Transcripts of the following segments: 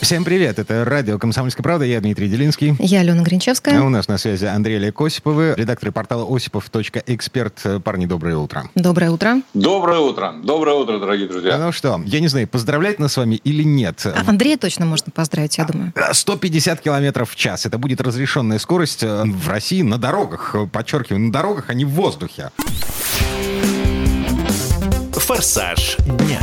Всем привет, это радио «Комсомольская правда», я Дмитрий Делинский. Я Алена Гринчевская. А у нас на связи Андрей Олег Осиповы, редактор портала осипов.эксперт. Парни, доброе утро. Доброе утро. Доброе утро. Доброе утро, дорогие друзья. Ну что, я не знаю, поздравлять нас с вами или нет. А Андрея точно можно поздравить, я думаю. 150 километров в час. Это будет разрешенная скорость э, в России на дорогах. Подчеркиваю, на дорогах, а не в воздухе. Форсаж дня.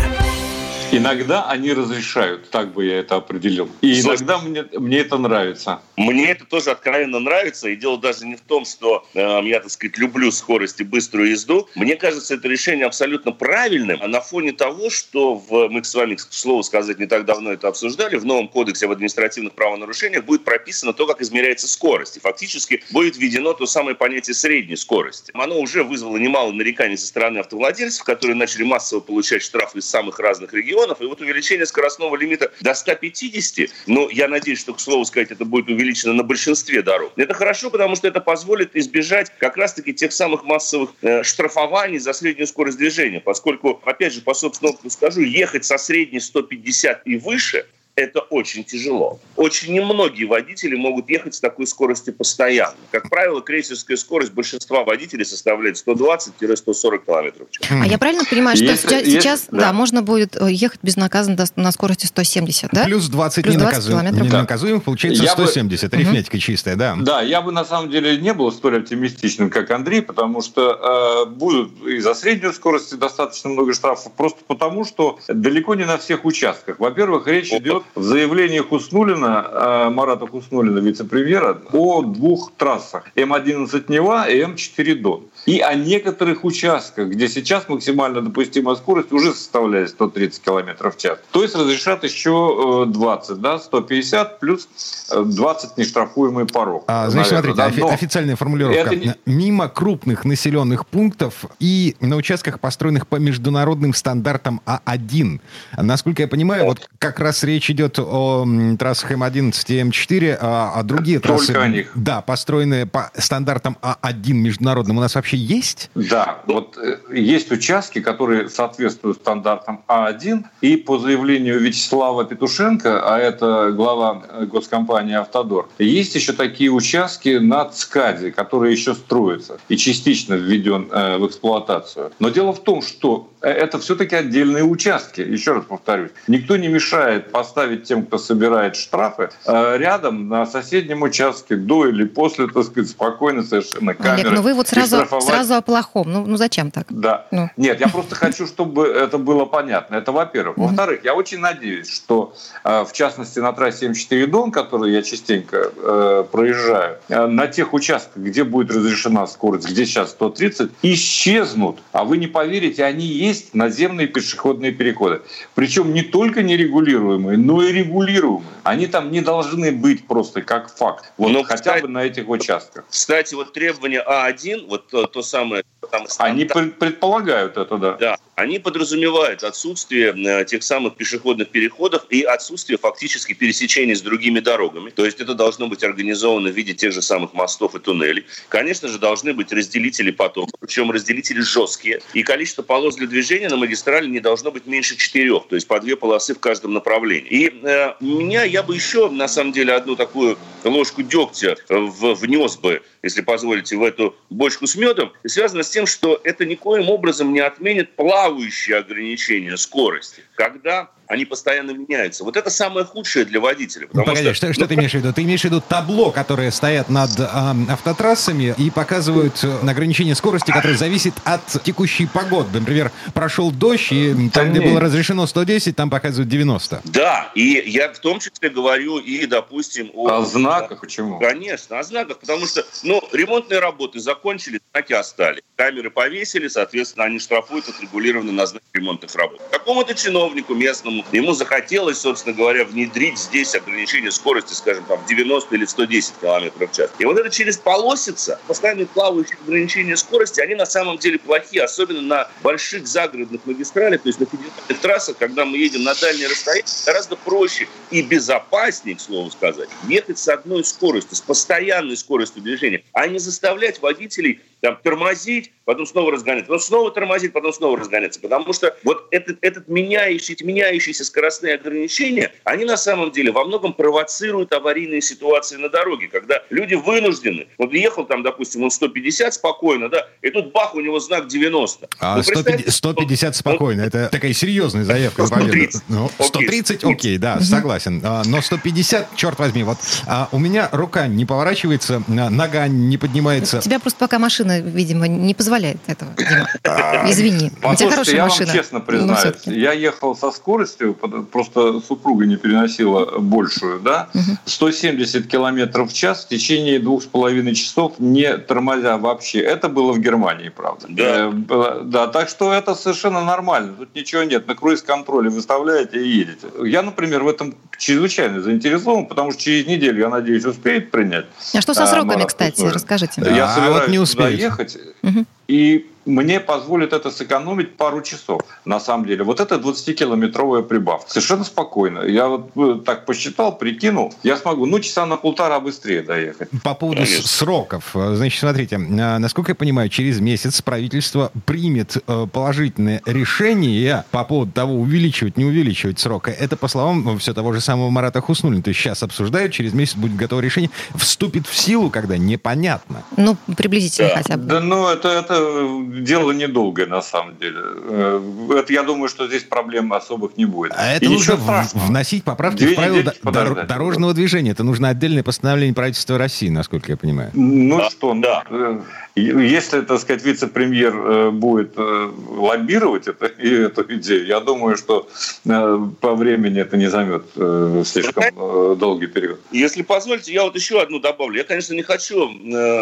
Иногда они разрешают, так бы я это определил. И Слушай, иногда мне, мне это нравится. Мне это тоже откровенно нравится, и дело даже не в том, что э, я, так сказать, люблю скорость и быструю езду. Мне кажется, это решение абсолютно правильным, а на фоне того, что в, мы с вами, к слову сказать, не так давно это обсуждали, в новом кодексе об административных правонарушениях будет прописано то, как измеряется скорость. И фактически будет введено то самое понятие средней скорости. Оно уже вызвало немало нареканий со стороны автовладельцев, которые начали массово получать штрафы из самых разных регионов. И вот увеличение скоростного лимита до 150, но я надеюсь, что, к слову сказать, это будет увеличено на большинстве дорог. Это хорошо, потому что это позволит избежать как раз-таки тех самых массовых э, штрафований за среднюю скорость движения, поскольку, опять же, по собственному скажу, ехать со средней 150 и выше – это очень тяжело. Очень немногие водители могут ехать с такой скоростью постоянно. Как правило, крейсерская скорость большинства водителей составляет 120-140 км в час. А я правильно понимаю, что Если- сейчас, если- сейчас, да. да. можно будет э, ехать безнаказанно до- на скорости 170, да? Плюс 20 Плюс 20 ненаказуем- километров. ненаказуемых, получается Я бы- 170. Арифметика чистая, да. Да, я бы на самом деле не был столь оптимистичным, как Андрей, потому что э, будут и за среднюю скорость достаточно много штрафов, просто потому что далеко не на всех участках. Во-первых, речь идет в заявлениях Хуснулина, э, Марата Хуснулина, вице-премьера, о двух трассах. М11 Нева и М4 Дон. И о некоторых участках, где сейчас максимально допустимая скорость уже составляет 130 км в час. То есть разрешат еще э, 20, да, 150 плюс э, 20 нештрафуемый порог. А, значит, наверное, смотрите, да. Но- официальная формулировка. Это Мимо крупных населенных пунктов и на участках, построенных по международным стандартам А1. Насколько я понимаю, вот как раз речь идет о трассах М11 и М4, а, а другие Только трассы... о них. Да, построенные по стандартам А1 международным у нас вообще есть? Да, вот э, есть участки, которые соответствуют стандартам А1, и по заявлению Вячеслава Петушенко, а это глава э, госкомпании «Автодор», есть еще такие участки на ЦКАДе, которые еще строятся и частично введен э, в эксплуатацию. Но дело в том, что это все-таки отдельные участки. Еще раз повторюсь, никто не мешает поставить тем, кто собирает штрафы, э, рядом на соседнем участке до или после, так сказать, спокойно совершенно камеры. Олег, ну вы вот сразу, штрафовать сразу о плохом. Ну, ну зачем так? да. Ну. Нет, я просто хочу, чтобы это было понятно. Это во-первых. Во-вторых, я очень надеюсь, что э, в частности на трассе М4 Дон, которую я частенько э, проезжаю, э, на тех участках, где будет разрешена скорость, где сейчас 130, исчезнут. А вы не поверите, они есть наземные пешеходные переходы. Причем не только нерегулируемые, но и регулируемые. Они там не должны быть просто как факт. Вот Ну, хотя кстати- бы на этих участках. Кстати, вот требования А1, вот то, то самое... Там, Они пред- предполагают это, да. Да, они подразумевают отсутствие э, тех самых пешеходных переходов и отсутствие фактически пересечений с другими дорогами. То есть это должно быть организовано в виде тех же самых мостов и туннелей. Конечно же, должны быть разделители потока, причем разделители жесткие. И количество полос для движения на магистрали не должно быть меньше четырех, то есть по две полосы в каждом направлении. И э, меня, я бы еще, на самом деле, одну такую ложку дегтя э, внес бы, если позволите, в эту бочку с медом, связано с тем, что это никоим образом не отменит плавающие ограничения скорости, когда они постоянно меняются. Вот это самое худшее для водителя. потому Погоди, что, что ну, ты имеешь в виду? Ты имеешь в виду табло, которые стоят над ам, автотрассами и показывают э, ограничение скорости, которое зависит от текущей погоды. Например, прошел дождь, и там, где было разрешено 110, там показывают 90. Да, и я в том числе говорю и, допустим, о... О знаках почему? Конечно, о знаках, потому что, ну, ремонтные работы закончили, знаки остались. Камеры повесили, соответственно, они штрафуют отрегулированно на знак ремонтных работ. Какому-то чиновнику местному поэтому ему захотелось, собственно говоря, внедрить здесь ограничение скорости, скажем, там 90 или 110 км в час. И вот это через полосица, постоянные плавающие ограничения скорости, они на самом деле плохие, особенно на больших загородных магистралях, то есть на федеральных трассах, когда мы едем на дальние расстояния, гораздо проще и безопаснее, к слову сказать, ехать с одной скоростью, с постоянной скоростью движения, а не заставлять водителей там, тормозить, потом снова разгоняться, потом снова тормозить, потом снова разгоняться. Потому что вот этот, этот меняющий, эти меняющиеся скоростные ограничения, они на самом деле во многом провоцируют аварийные ситуации на дороге, когда люди вынуждены, вот ехал там, допустим, он 150 спокойно, да, и тут бах, у него знак 90. А ну, 150, 150 спокойно, ну, это такая серьезная заявка. 130. Ну, 130, окей, окей да, согласен. А, но 150, черт возьми, вот а у меня рука не поворачивается, нога не поднимается. У тебя просто пока машина видимо, не позволяет этого, Дима. А, Извини. У тебя хорошая я машина. вам честно признаюсь, я ехал со скоростью, просто супруга не переносила большую, да, 170 километров в час в течение двух с половиной часов, не тормозя вообще. Это было в Германии, правда. Да. Э, да, так что это совершенно нормально. Тут ничего нет. На круиз-контроле выставляете и едете. Я, например, в этом чрезвычайно заинтересован, потому что через неделю, я надеюсь, успеет принять. А что со а, сроками, кстати, расскажите. Я а, собираюсь вот не успеет. Ехать. Угу. И мне позволит это сэкономить пару часов, на самом деле. Вот это 20-километровая прибавка. Совершенно спокойно. Я вот э, так посчитал, прикинул, я смогу, ну, часа на полтора быстрее доехать. По поводу Конечно. сроков. Значит, смотрите, а, насколько я понимаю, через месяц правительство примет э, положительное решение по поводу того, увеличивать, не увеличивать срока. Это, по словам все того же самого Марата Хуснулина. То есть сейчас обсуждают, через месяц будет готово решение. Вступит в силу, когда непонятно. Ну, приблизительно да. хотя бы. Да, ну, это, это дело недолгое на самом деле. Э, это, я думаю, что здесь проблем особых не будет. А это И нужно вносить поправки Две в правила дор- дорожного движения. Это нужно отдельное постановление правительства России, насколько я понимаю. Ну да, что, да. Э, если, так сказать, вице-премьер э, будет лоббировать это, и эту идею, я думаю, что по времени это не займет слишком долгий период. Если позволите, я вот еще одну добавлю. Я, конечно, не хочу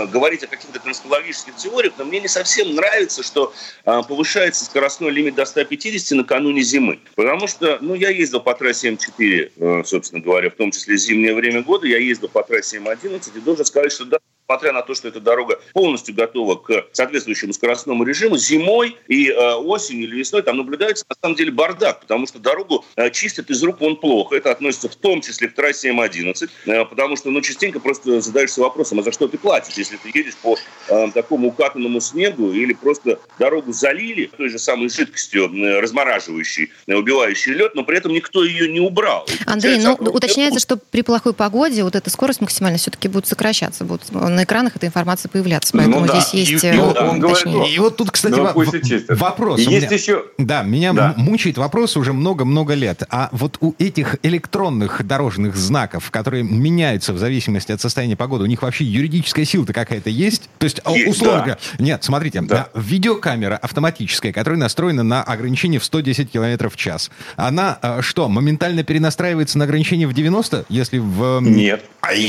говорить о каких-то конспирологических теориях, но мне не совсем нравится, что а, повышается скоростной лимит до 150 накануне зимы. Потому что, ну, я ездил по трассе М4, э, собственно говоря, в том числе зимнее время года, я ездил по трассе М11 и должен сказать, что да, несмотря на то, что эта дорога полностью готова к соответствующему скоростному режиму, зимой и э, осенью или весной там наблюдается на самом деле бардак, потому что дорогу э, чистят из рук вон плохо. Это относится в том числе к трассе М11, э, потому что ну, частенько просто задаешься вопросом, а за что ты платишь, если ты едешь по э, такому укатанному снегу или просто дорогу залили той же самой жидкостью, э, размораживающей, э, убивающей лед, но при этом никто ее не убрал. Андрей, ну уточняется, что при плохой погоде вот эта скорость максимально все-таки будет сокращаться, будет на экранах эта информация появляться. Поэтому ну, да. здесь есть... И, и, э, он говорит, и вот тут, кстати, ну, в, вопрос. И есть меня, еще... Да, меня да. мучает вопрос уже много-много лет. А вот у этих электронных дорожных знаков, которые меняются в зависимости от состояния погоды, у них вообще юридическая сила-то какая-то есть? То есть, есть условно да. нет, смотрите, да. видеокамера автоматическая, которая настроена на ограничение в 110 км в час, она э, что, моментально перенастраивается на ограничение в 90, если в... Нет. А и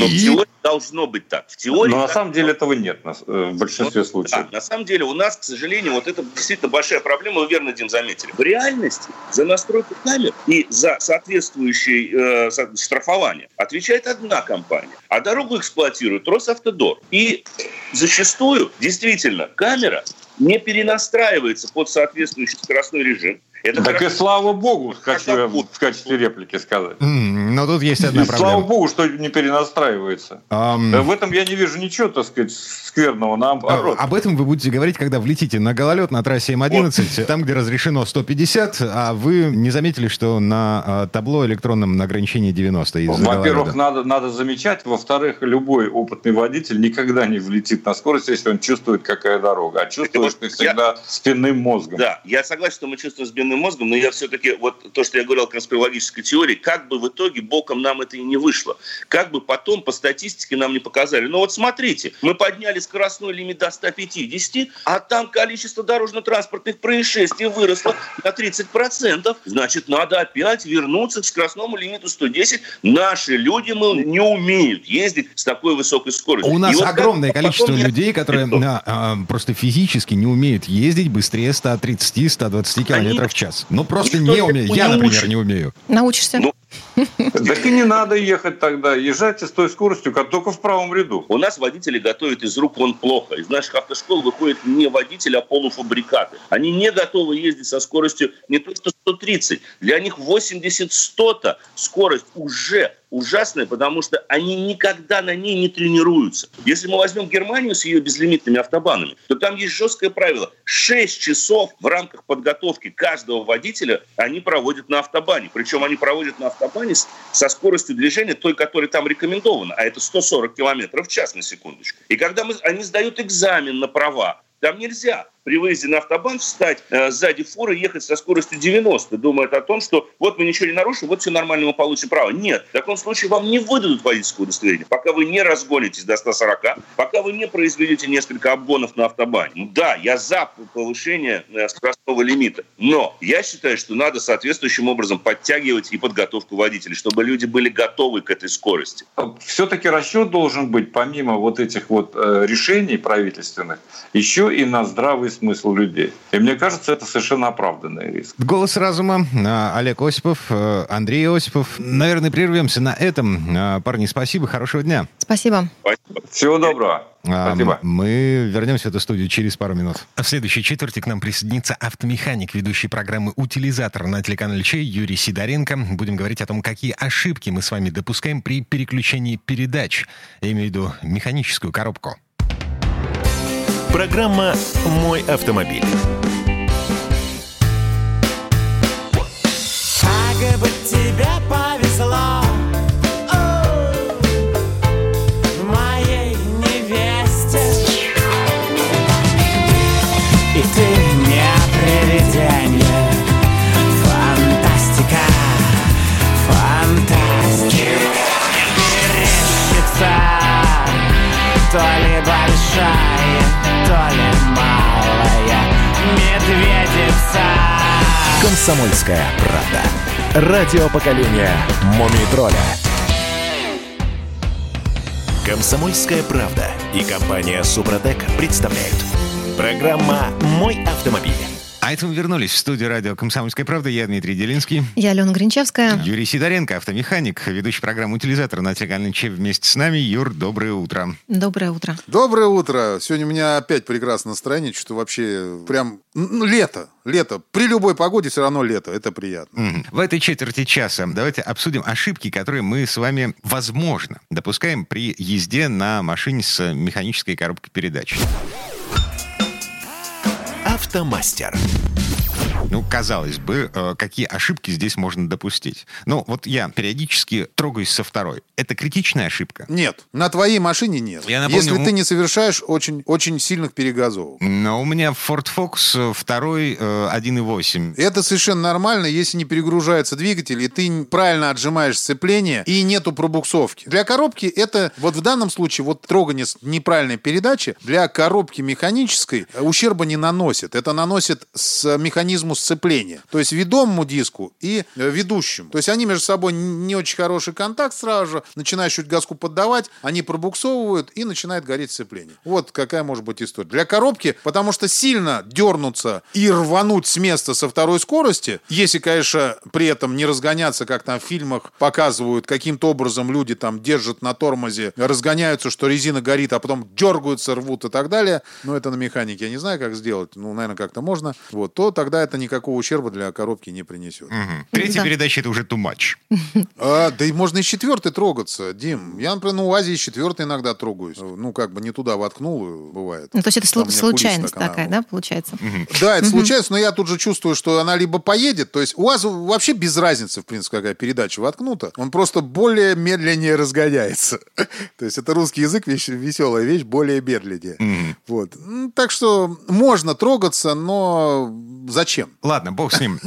должно быть так. В теории... Но на самом деле этого нет э, в большинстве вот, случаев. Да, на самом деле у нас, к сожалению, вот это действительно большая проблема, вы верно, Дим, заметили. В реальности за настройку камер и за соответствующее э, штрафование отвечает одна компания, а дорогу эксплуатирует Росавтодор. И зачастую, действительно, камера не перенастраивается под соответствующий скоростной режим. Это так хорошо. и слава богу, хочу я в качестве реплики сказать. Mm, но тут есть одна и проблема. Слава богу, что не перенастраивается. Um... В этом я не вижу ничего, так сказать, скверного, наоборот. А, об этом вы будете говорить, когда влетите на гололед на трассе М11, вот. там, где разрешено 150, а вы не заметили, что на а, табло электронном на ограничении 90 Во-первых, надо, надо замечать. Во-вторых, любой опытный водитель никогда не влетит на скорость, если он чувствует, какая дорога. А чувствуешь ты всегда я... спинным мозгом. Да, я согласен, что мы чувствуем спинным головным мозгом, но я все-таки, вот то, что я говорил о конспирологической теории, как бы в итоге боком нам это и не вышло. Как бы потом по статистике нам не показали. Но вот смотрите, мы подняли скоростной лимит до 150, а там количество дорожно-транспортных происшествий выросло на 30%. Значит, надо опять вернуться к скоростному лимиту 110. Наши люди мы не умеют ездить с такой высокой скоростью. У нас вот огромное количество людей, которые на, а, просто физически не умеют ездить быстрее 130-120 километров в час. Ну, просто не умею. Я, например, не умею. Научишься. Ну, Так и не надо ехать тогда. Езжайте с той скоростью, как только в правом ряду. У нас водители готовят из рук вон плохо. Из наших автошкол выходит не водитель, а полуфабрикаты. Они не готовы ездить со скоростью не то что 130. Для них 80-100 скорость уже ужасная, потому что они никогда на ней не тренируются. Если мы возьмем Германию с ее безлимитными автобанами, то там есть жесткое правило. 6 часов в рамках подготовки каждого водителя они проводят на автобане. Причем они проводят на автобане со скоростью движения той, которая там рекомендована, а это 140 километров в час на секундочку. И когда мы, они сдают экзамен на права, там нельзя при выезде на автобан встать э, сзади фуры и ехать со скоростью 90, думает о том, что вот мы ничего не нарушим, вот все нормально, мы получим право. Нет, в таком случае вам не выдадут водительское удостоверение, пока вы не разгонитесь до 140, пока вы не произведете несколько обгонов на автобане. Да, я за повышение э, скоростного лимита, но я считаю, что надо соответствующим образом подтягивать и подготовку водителей, чтобы люди были готовы к этой скорости. Все-таки расчет должен быть, помимо вот этих вот э, решений правительственных, еще и на здравый смысл людей. И мне кажется, это совершенно оправданный риск. Голос разума. А, Олег Осипов, э, Андрей Осипов. Наверное, прервемся на этом. А, Парни, спасибо, хорошего дня. Спасибо. Спасибо. Всего доброго. А, Спасибо. Мы вернемся в эту студию через пару минут. В следующей четверти к нам присоединится автомеханик, ведущий программы «Утилизатор» на телеканале Чей Юрий Сидоренко. Будем говорить о том, какие ошибки мы с вами допускаем при переключении передач. Я имею в виду механическую коробку. Программа «Мой автомобиль». Как бы тебе повезло Моей невесте И ты не привидение Фантастика Фантастика Мерещится То ли большая, то ли малая Медведица «Комсомольская правда». Радио поколения «Мумий тролля». «Комсомольская правда» и компания «Супротек» представляют. Программа «Мой автомобиль». А это мы вернулись в студию радио «Комсомольская правда». Я Дмитрий Делинский. Я Алена Гринчевская. Юрий Сидоренко, автомеханик, ведущий программы «Утилизатор» на телеканале Че вместе с нами. Юр, доброе утро. Доброе утро. Доброе утро. Сегодня у меня опять прекрасное настроение, что вообще прям ну, лето. Лето. При любой погоде все равно лето. Это приятно. Мгм. В этой четверти часа давайте обсудим ошибки, которые мы с вами, возможно, допускаем при езде на машине с механической коробкой передач. «Автомастер». Ну, казалось бы, э, какие ошибки здесь можно допустить? Ну, вот я периодически трогаюсь со второй. Это критичная ошибка? Нет, на твоей машине нет. Я напомню, Если ты не совершаешь очень, очень сильных перегазовок. Но у меня Ford Focus э, второй э, 1.8. Это совершенно нормально, если не перегружается двигатель, и ты правильно отжимаешь сцепление, и нету пробуксовки. Для коробки это, вот в данном случае, вот трогание с неправильной передачи для коробки механической э, ущерба не наносит. Это наносит с механизму сцепления. То есть ведомому диску и э, ведущему. То есть они между собой не очень хороший контакт сразу же, начинаешь чуть газку поддавать, они пробуксовывают и начинает гореть сцепление. Вот какая может быть история. Для коробки, потому что сильно дернуться и рвануть с места со второй скорости, если, конечно, при этом не разгоняться, как там в фильмах показывают, каким-то образом люди там держат на тормозе, разгоняются, что резина горит, а потом дергаются, рвут и так далее, но это на механике я не знаю, как сделать, ну, наверное, как-то можно, вот, то тогда это никакого ущерба для коробки не принесет. Мгм. Третья Да. передача это уже too much. А, да и можно и с четвертой трогаться, Дим. Я, например, на УАЗе и с четвертой иногда трогаюсь. Ну, как бы не туда воткнул, э, бывает. Ну, то есть это Там случайность такая, она- да, получается? Да, это случается, но я тут же чувствую, что она либо поедет, то есть у вас вообще без разницы, в принципе, какая передача воткнута, он просто более медленнее разгоняется. То есть это русский язык, вещь, веселая вещь, более медленнее. Вот. Так что можно трогаться, но зачем? Ладно, бог с ним.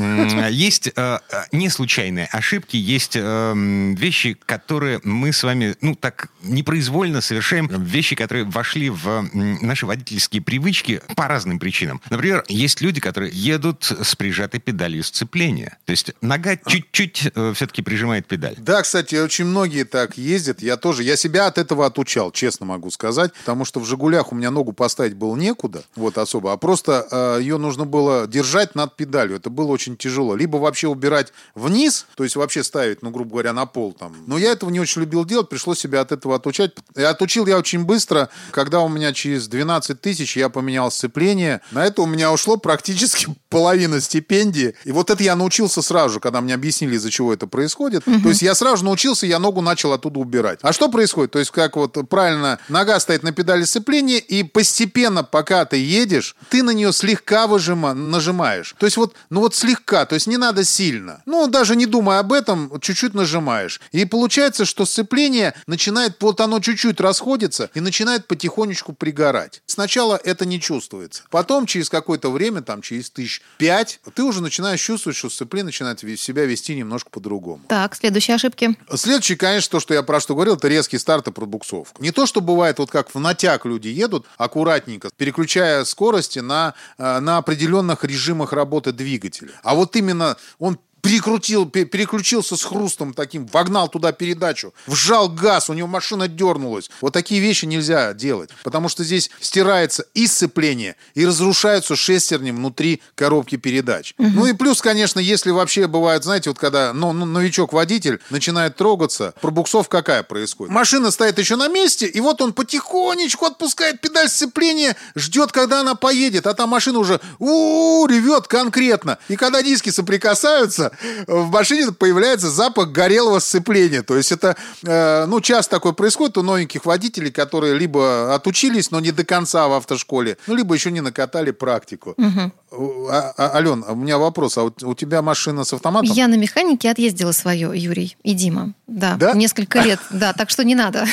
Есть э, э, не случайные ошибки, есть э, вещи, которые мы с вами, ну, так непроизвольно совершаем, вещи, которые вошли в наши водительские привычки по разным причинам. Например, есть люди, которые едут с прижатой педалью сцепления. То есть нога чуть-чуть все-таки прижимает педаль. Да, кстати, очень многие так ездят. Я тоже, я себя от этого отучал, честно могу сказать, потому что в «Жигулях» у меня ногу поставить было некуда, вот особо, а просто э, ее нужно было держать над педалью. Это было очень тяжело. Либо вообще убирать вниз, то есть вообще ставить, ну, грубо говоря, на пол там. Но я этого не очень любил делать, пришлось себя от этого отучать. И отучил я очень быстро, когда у меня через 12 тысяч я поменял сцепление. На это у меня ушло практически половина стипендии. И вот это я научился сразу когда мне объяснили, из-за чего это происходит. То есть я сразу научился, я ногу начал оттуда убирать. А что происходит? То есть как вот правильно, нога стоит на педали сцепления, и постепенно, пока ты едешь, ты на нее слегка выжима, нажимаешь. То есть вот, ну вот слегка, то есть не надо сильно. Ну, даже не думая об этом, чуть-чуть нажимаешь. И получается, что сцепление начинает, вот оно чуть-чуть расходится и начинает потихонечку пригорать. Сначала это не чувствуется. Потом, через какое-то время, там, через тысяч пять, ты уже начинаешь чувствовать, что сцепление начинает себя вести немножко по-другому. Так, следующие ошибки. Следующий, конечно, то, что я про что говорил, это резкий старт и пробуксовка. Не то, что бывает, вот как в натяг люди едут аккуратненько, переключая скорости на, э, на определенных режимах работы двигателя. А вот именно он перекрутил, пе- переключился с хрустом таким, вогнал туда передачу, вжал газ, у него машина дернулась. Вот такие вещи нельзя делать, потому что здесь стирается и сцепление, и разрушаются шестерни внутри коробки передач. Ну и плюс, конечно, если вообще бывает, знаете, вот когда ну, ну, новичок-водитель начинает трогаться, пробуксов какая происходит? Машина стоит еще на месте, и вот он потихонечку отпускает педаль сцепления, ждет, когда она поедет, а там машина уже у ревет конкретно. И когда диски соприкасаются, в машине появляется запах горелого сцепления. То есть это, э, ну, часто такое происходит у новеньких водителей, которые либо отучились, но не до конца в автошколе, ну, либо еще не накатали практику. А, а, Ален, у меня вопрос. А у, у тебя машина с автоматом? Я на механике отъездила свое, Юрий и Дима. Да, Да? несколько лет. Да, так что не надо.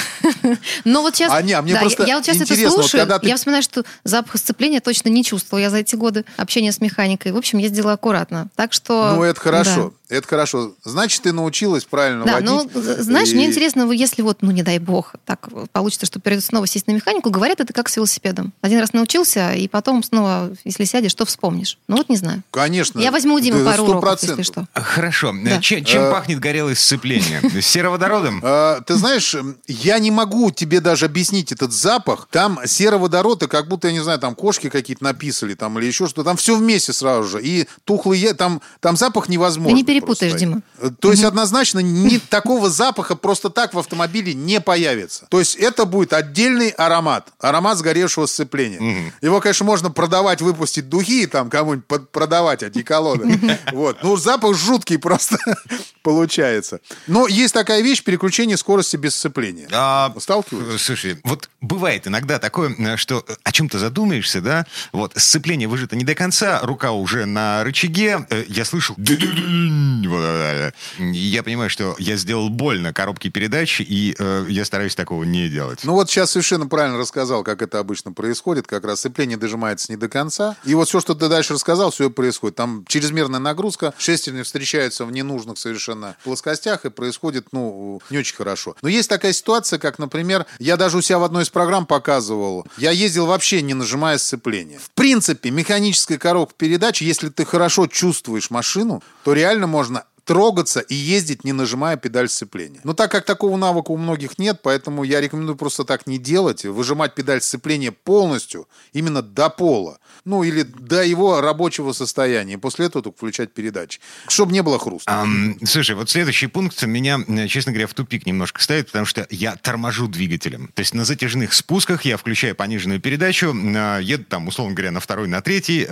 Но вот сейчас... А, не, а мне да, просто я, я вот сейчас это вот слушаю, когда ты- я вспоминаю, что запах сцепления точно не чувствовала я за эти годы общения с механикой. В общем, ездила аккуратно. Так что... Ну, это хорошо. Да. Это хорошо. Значит, ты научилась правильно Да, водить. ну, знаешь, И- мне интересно, вы, если вот, ну, не дай бог, так получится, что придется снова сесть на механику, говорят, это как с велосипедом. Один раз научился, и потом снова, если сядешь, то вспомнишь. Ну, вот не знаю. Конечно. Я возьму у Димы Да, пару уроков, если что. Хорошо. Да. Чем, чем Э, пахнет горелое сцепление? Сероводородом? А, Ты знаешь, я не могу тебе даже объяснить этот запах. Там сероводород, и как будто, я не знаю, там кошки какие-то написали, там или еще что-то. Там все вместе сразу же. И тухлый, е- там, там запах невозможно. Ты не перепутаешь, просто. Дима. То есть однозначно ни такого запаха просто так в автомобиле не появится. То есть это будет отдельный аромат. Аромат сгоревшего сцепления. Его, конечно, можно продавать, выпустить духи там кому-нибудь продавать одеколоны. Вот. Ну, запах жуткий просто получается. Но есть такая вещь, переключение скорости без сцепления. А, Сталкивались? э, Слушай, вот бывает иногда такое, э, что э, о чем-то задумаешься, да, вот, сцепление выжато не до конца, рука уже на рычаге, э, я слышу я понимаю, что я сделал больно коробке передач, и э, я стараюсь такого не делать. Ну вот сейчас совершенно правильно рассказал, как это обычно происходит. Как раз сцепление дожимается не до конца. И вот все, что ты дальше рассказал, все происходит. Там чрезмерная нагрузка, шестерни встречаются в ненужных совершенно плоскостях, и происходит, ну, не очень хорошо. Но есть такая ситуация, как, например, я даже у себя в одной из программ показывал, я ездил вообще не нажимая сцепление. В принципе, механическая коробка передач, если ты хорошо чувствуешь машину, то реально можно трогаться и ездить, не нажимая педаль сцепления. Но так как такого навыка у многих нет, поэтому я рекомендую просто так не делать, выжимать педаль сцепления полностью, именно до пола, ну или до его рабочего состояния, и после этого только включать передачи, чтобы не было хруста. Ам, слушай, вот следующий пункт меня, э, честно говоря, в тупик немножко ставит, потому что я торможу двигателем. То есть на затяжных спусках я включаю пониженную передачу, э, еду там, условно говоря, на второй, на третий,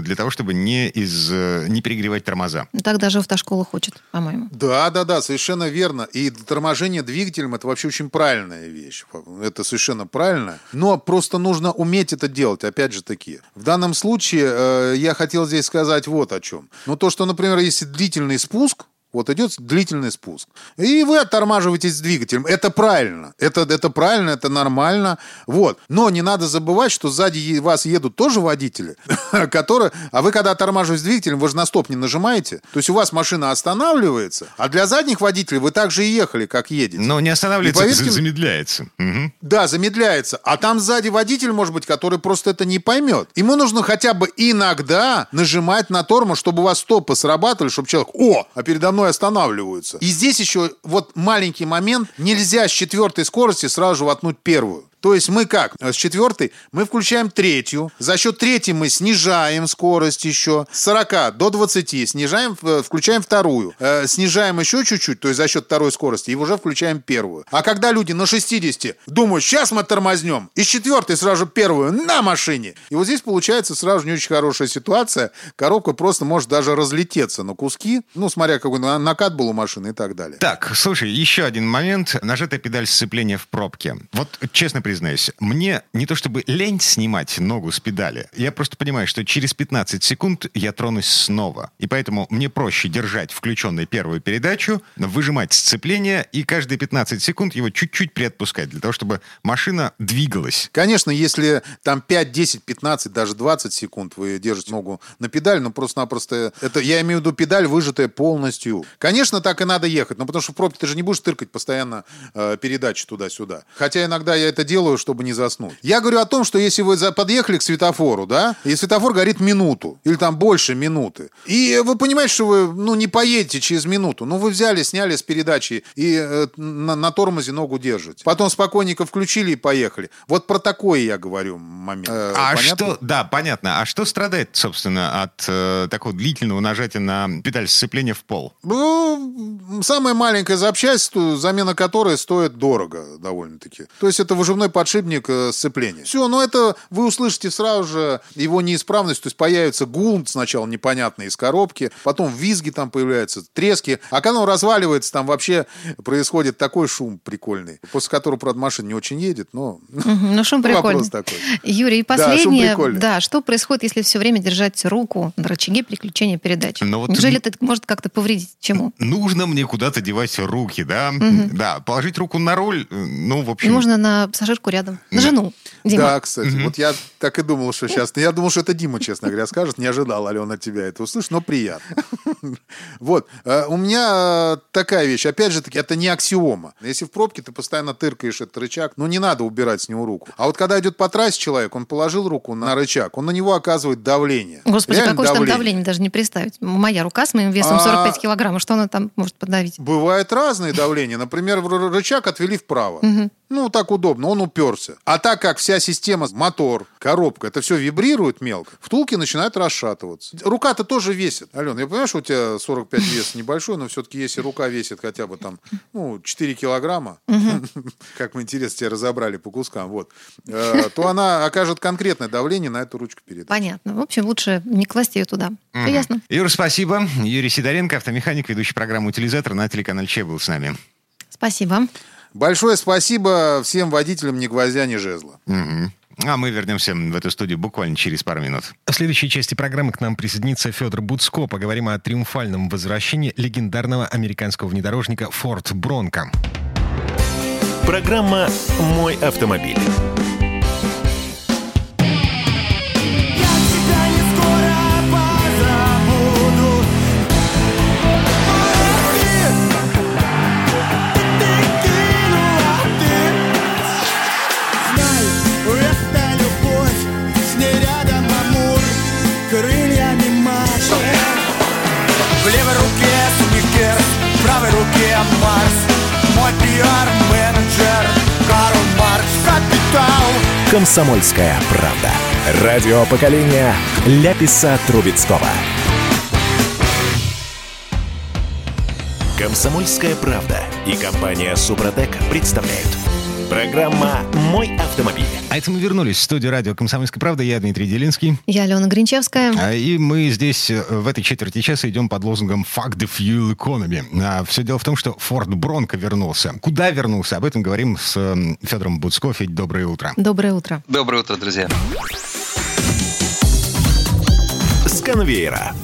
для того, чтобы не, из, э, не перегревать тормоза. Ну, Так даже автошкола хочет, по-моему. Да, да, да, совершенно верно. И торможение двигателем это вообще очень правильная вещь. Это совершенно правильно. Но просто нужно уметь это делать, опять же таки. В данном случае э, я хотел здесь сказать вот о чем. Ну, то, что, например, если длительный спуск, Вот идет длительный спуск. И вы оттормаживаетесь с двигателем. Это правильно. Это, это правильно, это нормально. Вот. Но не надо забывать, что сзади вас едут тоже водители, которые... А вы когда оттормаживаетесь с двигателем, вы же на стоп не нажимаете. То есть у вас машина останавливается, а для задних водителей вы так же и ехали, как едете. Но не останавливается, И поверьте- замедляется. Мгм. Да, замедляется. А там сзади водитель, может быть, который просто это не поймет. Ему нужно хотя бы иногда нажимать на тормоз, чтобы у вас стопы срабатывали, чтобы человек, о, а передо мной останавливаются. И здесь еще вот маленький момент. Нельзя с четвертой скорости сразу воткнуть первую. То есть мы как? С четвертой мы включаем третью. За счет третьей мы снижаем скорость еще. С 40 до 20 снижаем, э, включаем вторую. Э, снижаем еще чуть-чуть, то есть за счет второй скорости, и уже включаем первую. А когда люди на 60 думают, сейчас мы тормознем, и с четвертой сразу первую на машине. И вот здесь получается сразу не очень хорошая ситуация. Коробка просто может даже разлететься на куски, ну, смотря какой на- накат был у машины и так далее. Так, слушай, еще один момент. Нажатая педаль сцепления в пробке. Вот честно признаюсь, мне не то чтобы лень снимать ногу с педали, я просто понимаю, что через 15 секунд я тронусь снова. И поэтому мне проще держать включенной первую передачу, выжимать сцепление и каждые 15 секунд его чуть-чуть приотпускать, для того, чтобы машина двигалась. Конечно, если там 5, 10, 15, даже 20 секунд вы держите ногу на педаль, ну просто-напросто это, я имею в виду педаль, выжатая полностью. Конечно, так и надо ехать, но потому что в пробке ты же не будешь тыркать постоянно э, передачи туда-сюда. Хотя иногда я это делаю, чтобы не заснуть. Я говорю о том, что если вы подъехали к светофору, да, и светофор горит минуту, или там больше минуты, и вы понимаете, что вы, ну, не поедете через минуту, ну, вы взяли, сняли с передачи и э, на, на тормозе ногу держите. Потом спокойненько включили и поехали. Вот про такое я говорю момент. Э, А понятно? что, да, понятно. А что страдает, собственно, от э, такого длительного нажатия на педаль сцепления в пол? Ну, самая маленькая запчасть, замена которой стоит дорого довольно-таки. То есть это выжимной подшипник э, сцепления. Все, но это вы услышите сразу же его неисправность, то есть появится гул сначала непонятный из коробки, потом визги там появляются, трески, а когда он разваливается, там вообще происходит такой шум прикольный, после которого, правда, машина не очень едет, но Ну, шум прикольный. вопрос такой. Юрий, и Да, шум последнее. прикольный. Да, что происходит, если все время держать руку на рычаге переключения передач? Ну, вот Неужели это может как-то повредить? Чему? Нужно мне куда-то девать руки, да? Да, положить руку на руль, э, ну, в И общем... можно на пассажирку рядом. На жену. Дима. Да, кстати, вот я так и думал, что сейчас... Я думал, что это Дима, честно говоря, скажет. Не ожидал, Алена, от тебя это услышать, но приятно. Вот. Э, У меня такая вещь. Опять же таки, это не аксиома. Если в пробке ты постоянно тыркаешь этот рычаг, ну, не надо убирать с него руку. А вот когда идет по трассе человек, он положил руку на рычаг, он на него оказывает давление. Господи, Реально какое же там давление, даже не представить. Моя рука с моим весом А- 45 килограмм, что она там может подавить? Бывает разные давления. Например, рычаг отвели вправо. Ну, так удобно, он уперся. А так как вся система, мотор, коробка, это все вибрирует мелко, втулки начинают расшатываться. Рука-то тоже весит. Алена, я понимаю, что у тебя 45 вес небольшой, но все-таки если рука весит хотя бы там, ну, 4 килограмма, как мы интересно тебя разобрали по кускам, вот, э, то она окажет конкретное давление на эту ручку перед. Понятно. В общем, лучше не класть ее туда. Все ясно? Юр, спасибо. Юрий Сидоренко, автомеханик, ведущий программу «Утилизатор» на телеканале Че был с нами. Спасибо. Большое спасибо всем водителям ни гвоздя, ни жезла. Мгм. А мы вернемся в эту студию буквально через пару минут. В следующей части программы к нам присоединится Федор Буцко. Поговорим о триумфальном возвращении легендарного американского внедорожника Ford Bronco. Программа «Мой автомобиль». Крыльями машет. В левой руке сникерс, в правой руке Марс. Мой пиар-менеджер Карл Маркс, капитал. «Комсомольская правда». Радио поколения Ляписа Трубецкого. «Комсомольская правда» и компания «Супротек» представляют. Программа «Мой автомобиль». А это мы вернулись в студию радио «Комсомольская правда». Я Дмитрий Делинский. Я Алена Гринчевская. А, И мы здесь э, в этой четверти часа идем под лозунгом «Fuck the fuel economy». А, Все дело в том, что Форд Бронко вернулся. Куда вернулся? Об этом говорим с м, Федором Буцко. Федь, доброе утро. Доброе утро. Доброе утро, друзья. С конвейера.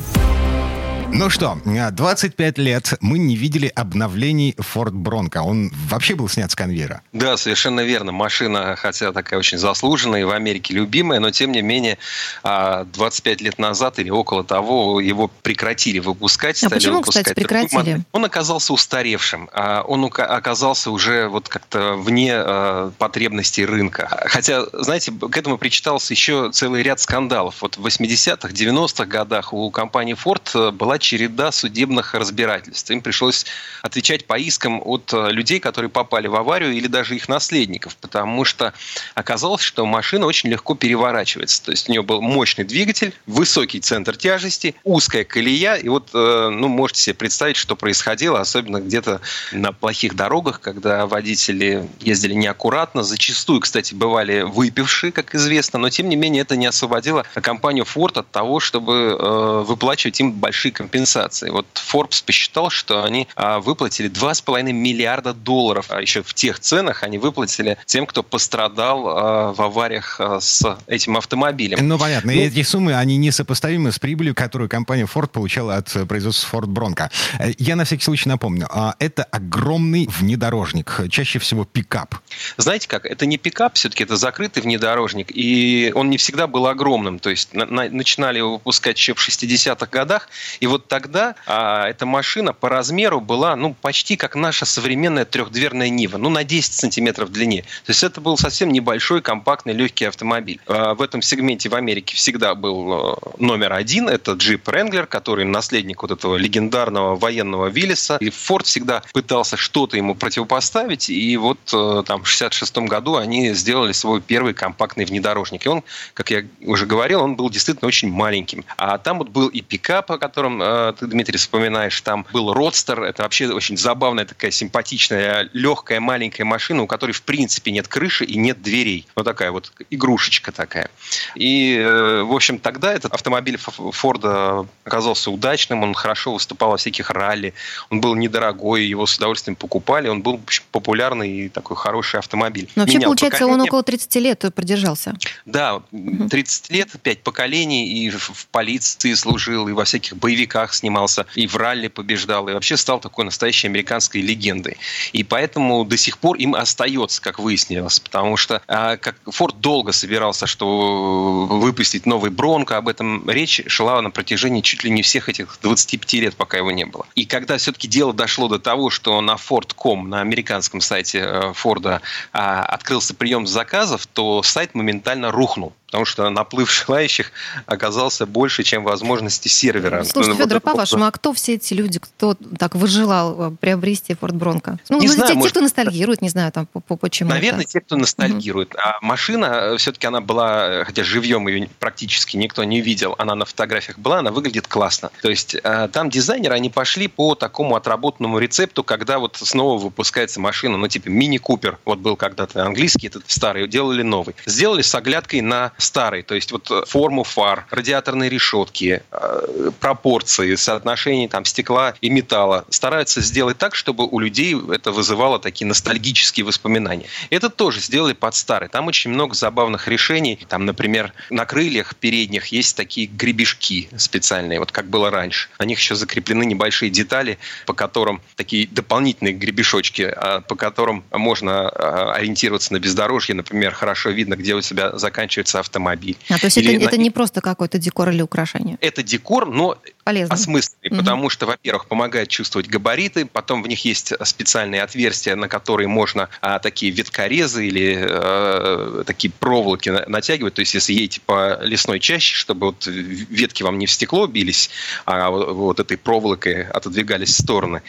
Ну что, 25 лет мы не видели обновлений Ford Bronco. Он вообще был снят с конвейера. Да, совершенно верно. Машина, хотя такая очень заслуженная и в Америке любимая, но тем не менее 25 а, лет назад или около того его прекратили выпускать. А почему, выпускать кстати, прекратили? Он оказался устаревшим. А, он оказался уже вот как-то вне а, потребностей рынка. Хотя, знаете, к этому причитался еще целый ряд скандалов. Вот в 80-х, 90-х годах у компании Ford была череда судебных разбирательств. Им пришлось отвечать по искам от э, людей, которые попали в аварию, или даже их наследников, потому что оказалось, что машина очень легко переворачивается. То есть у нее был мощный двигатель, высокий центр тяжести, узкая колея, и вот, э, ну, можете себе представить, что происходило, особенно где-то на плохих дорогах, когда водители ездили неаккуратно, зачастую, кстати, бывали выпившие, как известно, но тем не менее это не освободило компанию Ford от того, чтобы э, выплачивать им большие компенсации компенсации. Вот Forbes посчитал, что они а, выплатили 2,5 миллиарда долларов. А еще в тех ценах они выплатили тем, кто пострадал а, в авариях с этим автомобилем. Ну, понятно. Ну, эти суммы, они несопоставимы с прибылью, которую компания Ford получала от производства Ford Bronco. Э, я на всякий случай напомню. Это огромный внедорожник, чаще всего пикап. Знаете как? Это не пикап, все-таки это закрытый внедорожник, и он не всегда был огромным. То есть на, на, начинали его выпускать еще в 60-х годах, и вот тогда а, эта машина по размеру была ну, почти как наша современная трехдверная Нива, ну, на 10 сантиметров длине. То есть это был совсем небольшой, компактный, легкий автомобиль. А, в этом сегменте в Америке всегда был а, номер один, это Jeep Wrangler, который наследник вот этого легендарного военного Виллиса. И Ford всегда пытался что-то ему противопоставить, и вот а, там в 66 году они сделали свой первый компактный внедорожник. И он, как я уже говорил, он был действительно очень маленьким. А там вот был и пикап, о котором Э, ты, Дмитрий, вспоминаешь, там был Родстер, это вообще очень забавная такая симпатичная, легкая, маленькая машина, у которой в принципе нет крыши и нет дверей. Вот такая вот игрушечка такая. И, э, в общем, тогда этот автомобиль Форда оказался удачным, он хорошо выступал во всяких ралли, он был недорогой, его с удовольствием покупали, он был популярный и такой хороший автомобиль. Но вообще, Менял получается, поколение. он около 30 лет продержался. Да, 30 лет, 5 поколений, и в полиции служил, и во всяких боевиках боевиках снимался, и в ралли побеждал, и вообще стал такой настоящей американской легендой. И поэтому до сих пор им остается, как выяснилось, потому что а, как Форд долго собирался, что выпустить новый Бронко, об этом речь шла на протяжении чуть ли не всех этих 25 лет, пока его не было. И когда все-таки дело дошло до того, что на Ford.com, на американском сайте э, Форда, а, открылся прием заказов, то сайт моментально рухнул потому что наплыв желающих оказался больше, чем возможности сервера. Слушайте, Федор, вот по-вашему, а кто все эти люди, кто так выжелал э, приобрести Форд Бронко? Ну, не знаю, те, может... кто ностальгирует, не знаю, там, почему Наверное, те, кто ностальгирует. Угу. А машина, э, все-таки она была, хотя живьем ее практически никто не видел, она на фотографиях была, она выглядит классно. То есть э, там дизайнеры, они пошли по такому отработанному рецепту, когда вот снова выпускается машина, ну, типа мини-купер, вот был когда-то английский, этот старый, делали новый. Сделали с оглядкой на старый, то есть вот форму фар, радиаторные решетки, пропорции, соотношение там, стекла и металла. Стараются сделать так, чтобы у людей это вызывало такие ностальгические воспоминания. Это тоже сделали под старый. Там очень много забавных решений. Там, например, на крыльях передних есть такие гребешки специальные, вот как было раньше. На них еще закреплены небольшие детали, по которым такие дополнительные гребешочки, а, по которым можно а, ориентироваться на бездорожье. Например, хорошо видно, где у тебя заканчивается автомобиль. А то есть или это, на... это не просто какой-то декор или украшение? Это декор, но Полезно. осмысленный, угу. потому что, во-первых, помогает чувствовать габариты, потом в них есть специальные отверстия, на которые можно а, такие веткорезы или а, такие проволоки натягивать. То есть, если едете по лесной чаще, чтобы вот ветки вам не в стекло бились, а вот этой проволокой отодвигались в стороны.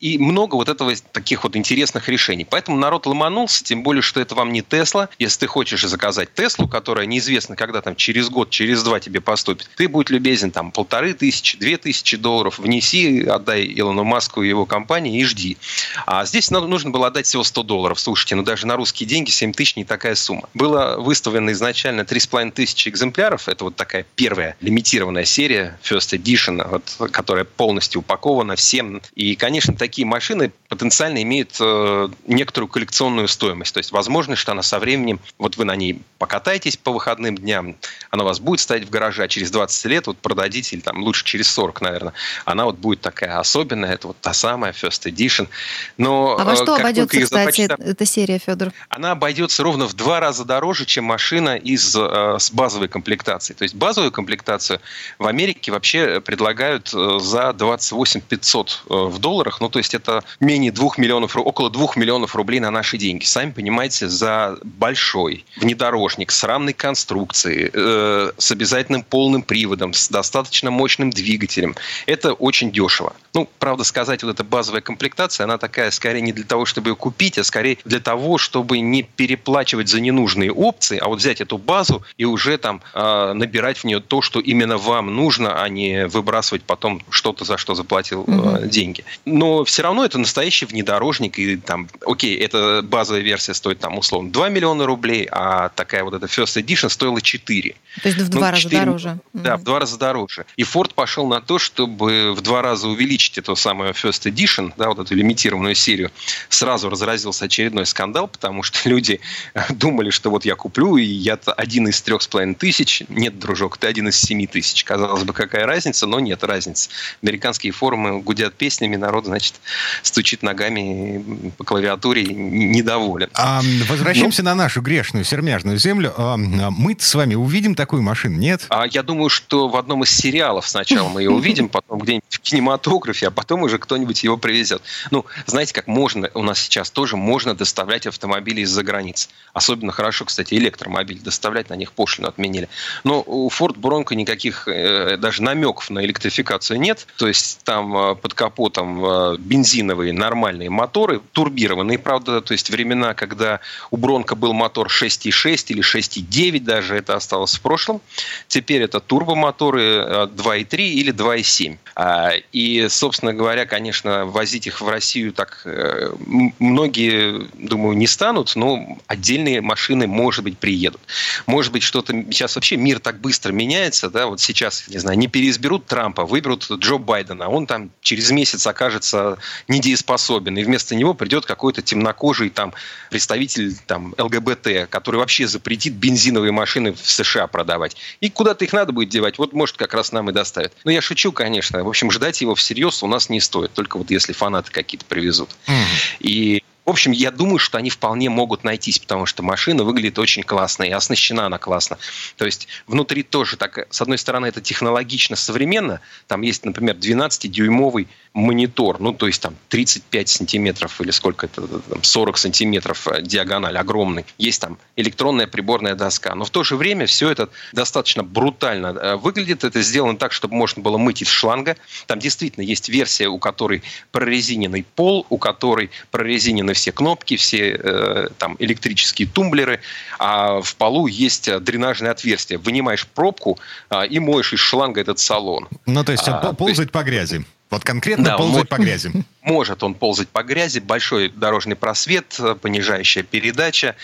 И много вот этого таких вот интересных решений. Поэтому народ ломанулся, тем более, что это вам не Тесла. Если ты хочешь заказать Теслу, которая неизвестно, когда там через год, через два тебе поступит, ты будь любезен, там полторы тысячи, 2000 долларов, внеси, отдай Илону Маску и его компании и жди. А здесь нужно было отдать всего 100 долларов. Слушайте, ну даже на русские деньги 7 тысяч не такая сумма. Было выставлено изначально 3,5 тысячи экземпляров. Это вот такая первая лимитированная серия First Edition, вот, которая полностью упакована всем. И, конечно, такие машины потенциально имеют э, некоторую коллекционную стоимость. То есть возможно, что она со временем, вот вы на ней покатаетесь по выходным дням, она у вас будет стоять в гараже, а через 20 лет вот продадите или там лучше через 240, наверное. Она вот будет такая особенная, это вот та самая First Edition. Но, А во э, что обойдется, кстати, захочется- эта серия, Федор? она обойдется ровно в два раза дороже, чем машина из, э, с базовой комплектацией. То есть базовую комплектацию в Америке вообще предлагают э, за 28 500 э, в долларах. Ну, то есть это менее 2 миллионов, около 2 миллионов рублей на наши деньги. Сами понимаете, за большой внедорожник с рамной конструкцией, э, с обязательным полным приводом, с достаточно мощным двигателем. Это очень дешево. Ну, правда сказать, вот эта базовая комплектация, она такая скорее не для того, чтобы ее купить, а скорее для того, чтобы не переплачивать за ненужные опции, а вот взять эту базу и уже там э, набирать в нее то, что именно вам нужно, а не выбрасывать потом что-то, за что заплатил э, Мгм. деньги. Но все равно это настоящий внедорожник, и там, окей, эта базовая версия стоит там условно 2 миллиона рублей, а такая вот эта First Edition стоила 4. То есть в Ну, два раза 4 дороже. Да, в два раза дороже. И Ford пошел на то, чтобы в два раза увеличить эту самую First Edition, да, вот эту лимитированную серию. Сразу разразился очередной скандал, потому что люди думали, что вот я куплю, и я один из трех с половиной тысяч. Нет, дружок, ты один из семи тысяч. Казалось бы, какая разница, но нет разницы. Американские форумы гудят песнями, народ, значит, стучит ногами по клавиатуре, недоволен. А, возвращаемся на нашу грешную сермяжную землю. Мы с вами увидим такую машину, нет? А я думаю, что в одном из сериалов сначала мы ее увидим, потом где-нибудь в кинематографе, а потом уже кто-нибудь его привезет. Ну, знаете, как можно, у нас сейчас тоже можно доставлять автомобили из-за границ. Особенно хорошо, кстати, электромобиль доставлять, на них пошлину отменили. Но у Ford Bronco никаких э, даже намеков на электрификацию нет. То есть там э, под капотом э, бензиновые нормальные моторы, турбированные, правда, то есть времена, когда у Бронко был мотор 6,6 или 6,9 даже, это осталось в прошлом. Теперь это турбомоторы э, 2,3 или 2,7. А, И, собственно говоря, конечно, возить их в Россию так э, многие, думаю, не станут, но отдельные машины, может быть, приедут. Может быть, что-то... Сейчас вообще мир так быстро меняется, да, вот сейчас, не знаю, не переизберут Трампа, выберут Джо Байдена, он там через месяц окажется недееспособен, и вместо него придет какой-то темнокожий там представитель там ЛГБТ, который вообще запретит бензиновые машины в США продавать. И куда-то их надо будет девать, вот может как раз нам и доставят. Но я шучу, конечно. В общем, ждать его всерьез у нас не стоит, только вот если фанаты какие-то привезут. И в общем, я думаю, что они вполне могут найтись, потому что машина выглядит очень классно, и оснащена она классно. То есть внутри тоже так, с одной стороны, это технологично современно. Там есть, например, 12-дюймовый монитор, ну, то есть там 35 сантиметров или сколько это, там, 40 сантиметров э, диагональ огромный. Есть там электронная приборная доска. Но в то же время все это достаточно брутально э, выглядит. Это сделано так, чтобы можно было мыть из шланга. Там действительно есть версия, у которой прорезиненный пол, у которой прорезинены все кнопки, все э, там электрические тумблеры, а в полу есть э, дренажное отверстие. Вынимаешь пробку э, и моешь из шланга этот салон. Ну, то есть А, пол- то есть- ползать по грязи. Вот конкретно Да, ползать может- по грязи. Может он ползать по грязи, большой дорожный просвет, э, понижающая передача.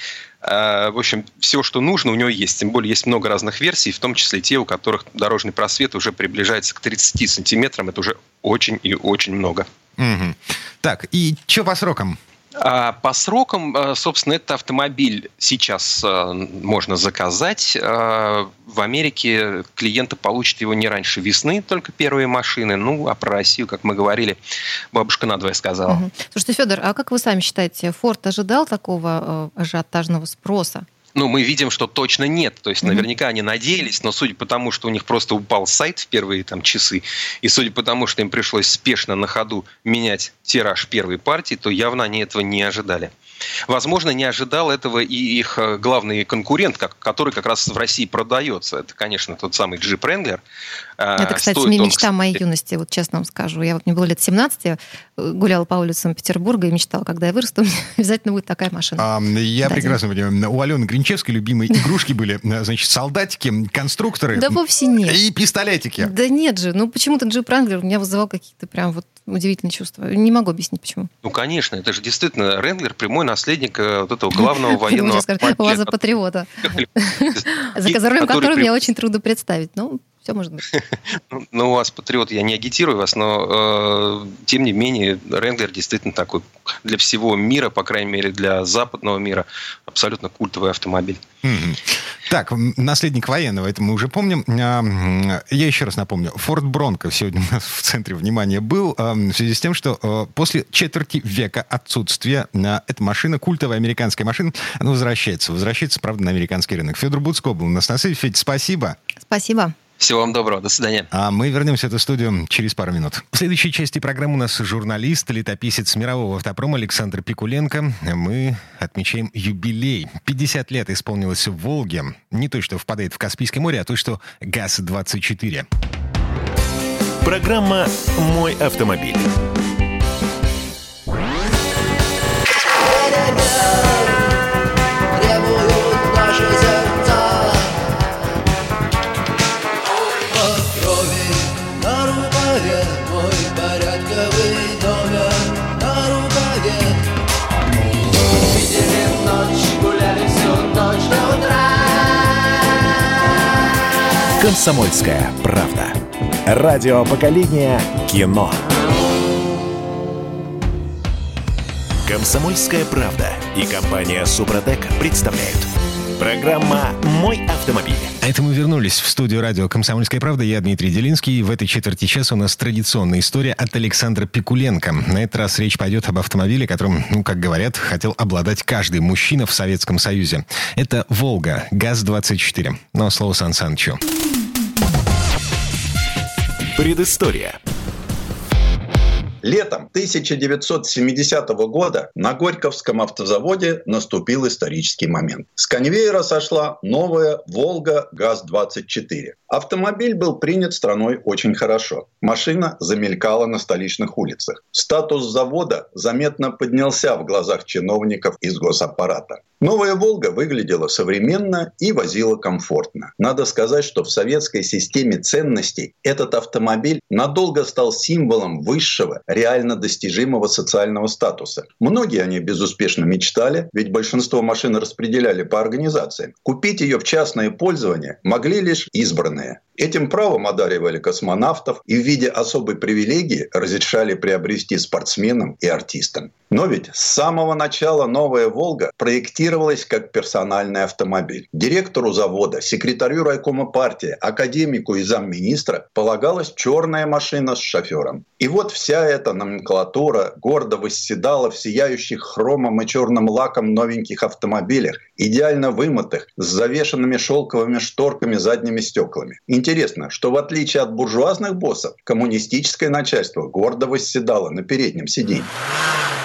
Э, В общем, все, что нужно, у него есть. Тем более есть много разных версий, в том числе те, у которых дорожный просвет уже приближается к 30 сантиметрам. Это уже очень и очень много. Мгм. Так, и что по срокам? А по срокам, э, собственно, этот автомобиль сейчас э, можно заказать. Э, В Америке клиенты получат его не раньше весны, только первые машины. Ну, а про Россию, как мы говорили, бабушка надвое сказала. Мгм. Слушайте, Федор, а как вы сами считаете, Форд ожидал такого ажиотажного спроса? Ну, мы видим, что точно нет. То есть, наверняка они надеялись, но судя по тому, что у них просто упал сайт в первые там, часы, и судя по тому, что им пришлось спешно на ходу менять тираж первой партии, то явно они этого не ожидали. Возможно, не ожидал этого и их э, главный конкурент, который как раз в России продается. Это, конечно, тот самый Jeep Wrangler. Это, кстати, стоит он, мечта моей кстати, юности, вот честно вам скажу. Я вот мне было лет 17, я э, гуляла по улицам Петербурга и мечтала, когда я вырасту, у меня обязательно будет такая машина. А, я Да, прекрасно понимаю. У Алены Гринчевской любимые игрушки были, э, значит, солдатики, конструкторы Да вовсе нет. и пистолетики. Да нет же, ну почему-то Джип Ранглер у меня вызывал какие-то прям вот удивительные чувства. Не могу объяснить, почему. Ну, конечно, это же действительно Ренглер, прямой наследник э, вот этого главного военного скажешь, автомобиля, УАЗа Патриота, за за которого при- мне очень трудно представить. Ну, Все может быть. Ну, ну, у вас патриот, я не агитирую вас, но э, тем не менее Ренгер действительно такой для всего мира, по крайней мере для западного мира, абсолютно культовый автомобиль. Так, наследник военного, это мы уже помним. А, я еще раз напомню, Форд Бронко сегодня у нас в центре внимания был а, в связи с тем, что а, после четверти века отсутствия эта машина, культовая американская машина, она возвращается. Возвращается, правда, на американский рынок. Федор Буцко был у нас на связи. Федь, спасибо. Спасибо. Всего вам доброго. До свидания. А мы вернемся в эту студию через пару минут. В следующей части программы у нас журналист, летописец мирового автопрома Александр Пикуленко. Мы отмечаем юбилей. 50 лет исполнилось в Волге. Не то, что впадает в Каспийское море, а то, что ГАЗ-24. Программа «Мой автомобиль». «Комсомольская правда». Радио поколения кино. «Комсомольская правда» и компания «Супротек» представляют. Программа «Мой автомобиль». А это мы вернулись в студию радио «Комсомольская правда». Я Дмитрий Делинский. И в этой четверти часа у нас традиционная история от Александра Пикуленко. На этот раз речь пойдет об автомобиле, которым, ну, как говорят, хотел обладать каждый мужчина в Советском Союзе. Это «Волга», ГАЗ-24. Но слово Сан Санычу. Предыстория. Летом 1970 года на Горьковском автозаводе наступил исторический момент. С конвейера сошла новая «Волга ГАЗ-24». Автомобиль был принят страной очень хорошо. Машина замелькала на столичных улицах. Статус завода заметно поднялся в глазах чиновников из госаппарата. Новая «Волга» выглядела современно и возила комфортно. Надо сказать, что в советской системе ценностей этот автомобиль надолго стал символом высшего, реально достижимого социального статуса. Многие о ней безуспешно мечтали, ведь большинство машин распределяли по организациям. Купить ее в частное пользование могли лишь избранные. Этим правом одаривали космонавтов и в виде особой привилегии разрешали приобрести спортсменам и артистам. Но ведь с самого начала новая «Волга» проектировалась как персональный автомобиль. Директору завода, секретарю райкома партии, академику и замминистра полагалась черная машина с шофером. И вот вся эта номенклатура гордо восседала в сияющих хромом и черным лаком новеньких автомобилях, идеально вымытых, с завешенными шелковыми шторками задними стеклами. Интересно, что в отличие от буржуазных боссов, коммунистическое начальство гордо восседало на переднем сиденье.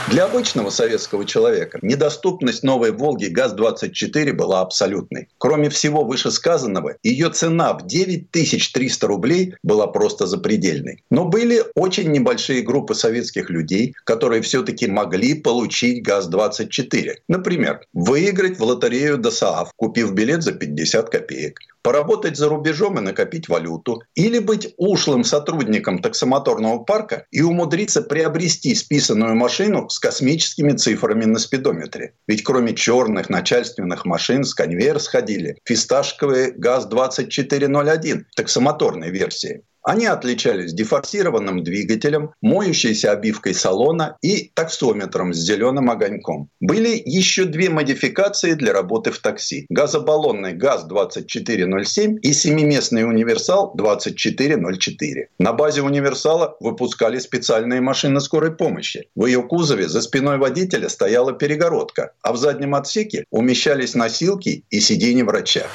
Для обычного советского человека недоступность новой «Волги» ГАЗ-24 была абсолютной. Кроме всего вышесказанного, ее цена в 9300 рублей была просто запредельной. Но были очень небольшие группы советских людей, которые все-таки могли получить ГАЗ-24. Например, выиграть в лотерею ДОСААФ, купив билет за 50 копеек поработать за рубежом и накопить валюту, или быть ушлым сотрудником таксомоторного парка и умудриться приобрести списанную машину с космическими цифрами на спидометре. Ведь кроме черных начальственных машин с конвейер сходили фисташковые ГАЗ-2401 таксомоторной версии. Они отличались дефорсированным двигателем, моющейся обивкой салона и таксометром с зеленым огоньком. Были еще две модификации для работы в такси. Газобаллонный ГАЗ-2407 и семиместный универсал 2404. На базе универсала выпускали специальные машины скорой помощи. В ее кузове за спиной водителя стояла перегородка, а в заднем отсеке умещались носилки и сиденья врача.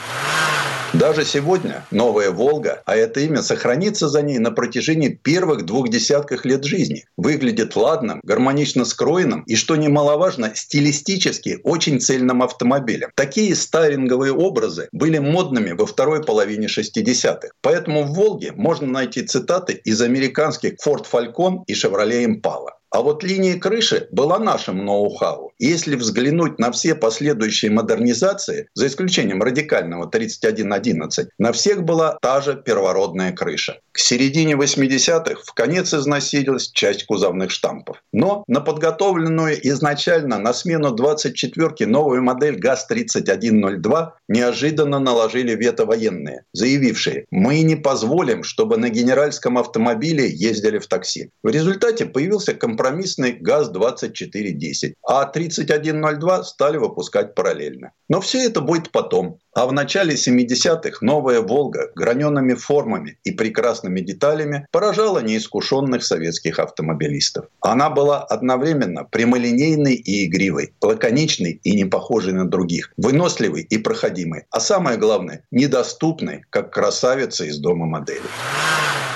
Даже сегодня новая «Волга», а это имя сохранится за ней на протяжении первых двух десятков лет жизни. Выглядит ладным, гармонично скроенным и, что немаловажно, стилистически очень цельным автомобилем. Такие стайлинговые образы были модными во второй половине 60-х. Поэтому в «Волге» можно найти цитаты из американских Ford Falcon и Chevrolet Impala. А вот линия крыши была нашим ноу-хау. если взглянуть на все последующие модернизации, за исключением радикального 3111, на всех была та же первородная крыша. К середине 80-х в конец износилась часть кузовных штампов. Но на подготовленную изначально на смену 24-ки новую модель ГАЗ-3102 неожиданно наложили вето военные, заявившие, мы не позволим, чтобы на генеральском автомобиле ездили в такси. В результате появился компромиссный ГАЗ-2410, а 3102 стали выпускать параллельно. Но все это будет потом. А в начале 70-х новая «Волга» граненными формами и прекрасными деталями поражала неискушенных советских автомобилистов. Она была одновременно прямолинейной и игривой, лаконичной и не похожей на других, выносливой и проходимой, а самое главное – недоступной, как красавица из дома модели.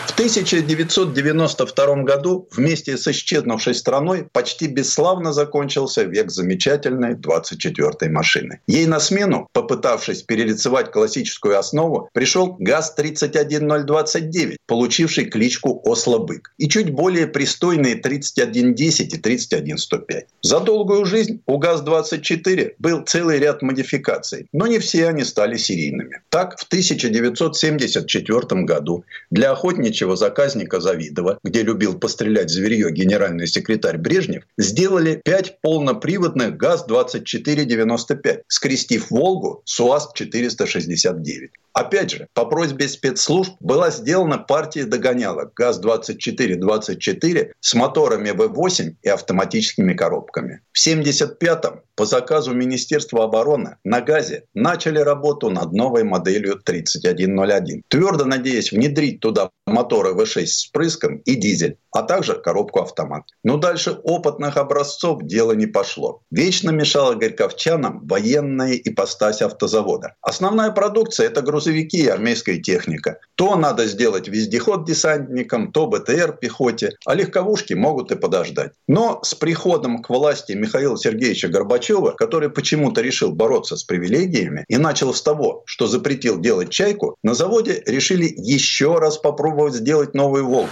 В 1992 году вместе с исчезнувшей страной почти бесславно закончился век замечательной 24-й машины. Ей на смену, попытавшись перелицевать классическую основу, пришел ГАЗ-31029, получивший кличку «Осло-бык», и чуть более пристойные 3110 и 31105. За долгую жизнь у ГАЗ-24 был целый ряд модификаций, но не все они стали серийными. Так, в 1974 году для охотничьего заказника Завидова, где любил пострелять зверье генеральный секретарь Брежнев, сделали пять полноприводных ГАЗ-2495, скрестив «Волгу» с УАЗ-469. Опять же, по просьбе спецслужб была сделана партия догонялок ГАЗ-2424 с моторами В8 и автоматическими коробками. В 1975-м по заказу Министерства обороны на ГАЗе начали работу над новой моделью 3101, твердо надеясь внедрить туда моторы V6 с впрыском и дизель, а также коробку автомат. Но дальше опытных образцов дело не пошло. Вечно мешала горьковчанам военная ипостась автозавода. Основная продукция – это грузовики и армейская техника. То надо сделать вездеход десантникам, то БТР пехоте, а легковушки могут и подождать. Но с приходом к власти Михаила Сергеевича Горбачева, который почему-то решил бороться с привилегиями и начал с того, что запретил делать чайку, на заводе решили еще раз попробовать сделать новую «Волгу».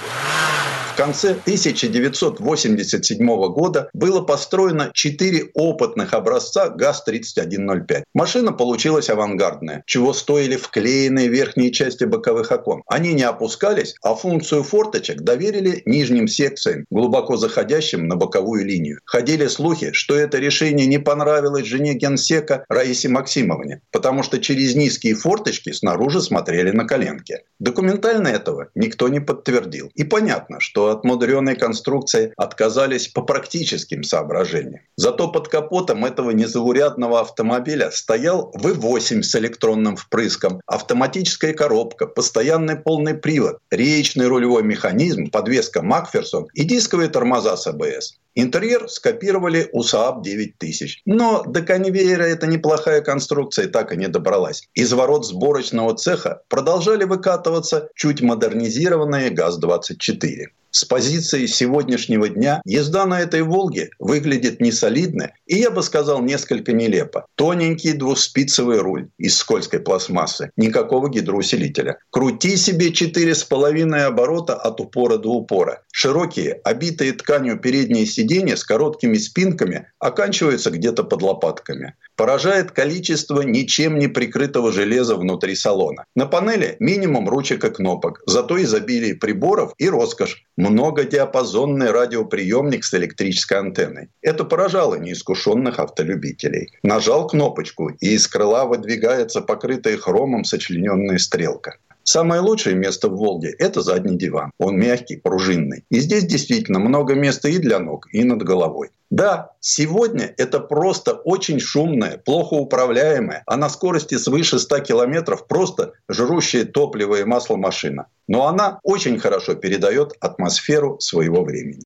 В конце 1987 года было построено 4 опытных образца ГАЗ-3105. Машина получилась авангардная, чего стоили вклеенные верхние части боковых окон. Они не опускались, а функцию форточек доверили нижним секциям, глубоко заходящим на боковую линию. Ходили слухи, что это решение не понравилось жене генсека Раисе Максимовне, потому что через низкие форточки снаружи смотрели на коленки. Документально этого никто не подтвердил. И понятно, что от мудреной конструкции отказались по практическим соображениям. Зато под капотом этого незаурядного автомобиля стоял V8 с электронным впрыском, автоматическая коробка, постоянный полный привод, речный рулевой механизм, подвеска Макферсон и дисковые тормоза с АБС. Интерьер скопировали у Saab 9000. Но до конвейера эта неплохая конструкция так и не добралась. Из ворот сборочного цеха продолжали выкатываться чуть модернизированные ГАЗ-24. С позиции сегодняшнего дня езда на этой «Волге» выглядит несолидно и, я бы сказал, несколько нелепо. Тоненький двухспицевый руль из скользкой пластмассы, никакого гидроусилителя. Крути себе четыре с половиной оборота от упора до упора. Широкие, обитые тканью передние сиденья с короткими спинками оканчиваются где-то под лопатками. Поражает количество ничем не прикрытого железа внутри салона. На панели минимум ручек и кнопок, зато изобилие приборов и роскошь многодиапазонный радиоприемник с электрической антенной. Это поражало неискушенных автолюбителей. Нажал кнопочку, и из крыла выдвигается покрытая хромом сочлененная стрелка. Самое лучшее место в «Волге» – это задний диван. Он мягкий, пружинный. И здесь действительно много места и для ног, и над головой. Да, сегодня это просто очень шумная, плохо управляемая, а на скорости свыше 100 километров просто жрущая топливо и масло машина. Но она очень хорошо передает атмосферу своего времени.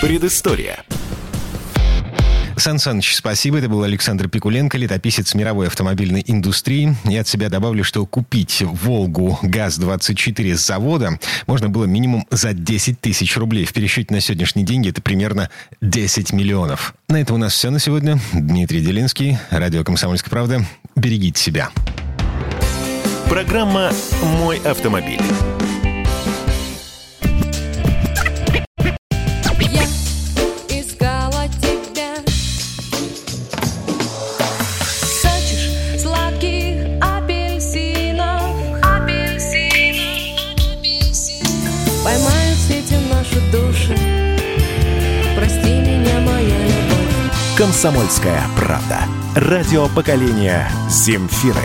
Предыстория. Сан Саныч, спасибо. Это был Александр Пикуленко, летописец мировой автомобильной индустрии. Я от себя добавлю, что купить «Волгу» ГАЗ-24 с завода можно было минимум за 10 тысяч рублей. В пересчете на сегодняшние деньги это примерно 10 миллионов. На этом у нас все на сегодня. Дмитрий Делинский, радио «Комсомольская правда». Берегите себя. Программа «Мой автомобиль». «Комсомольская правда». Радио поколения Земфиры.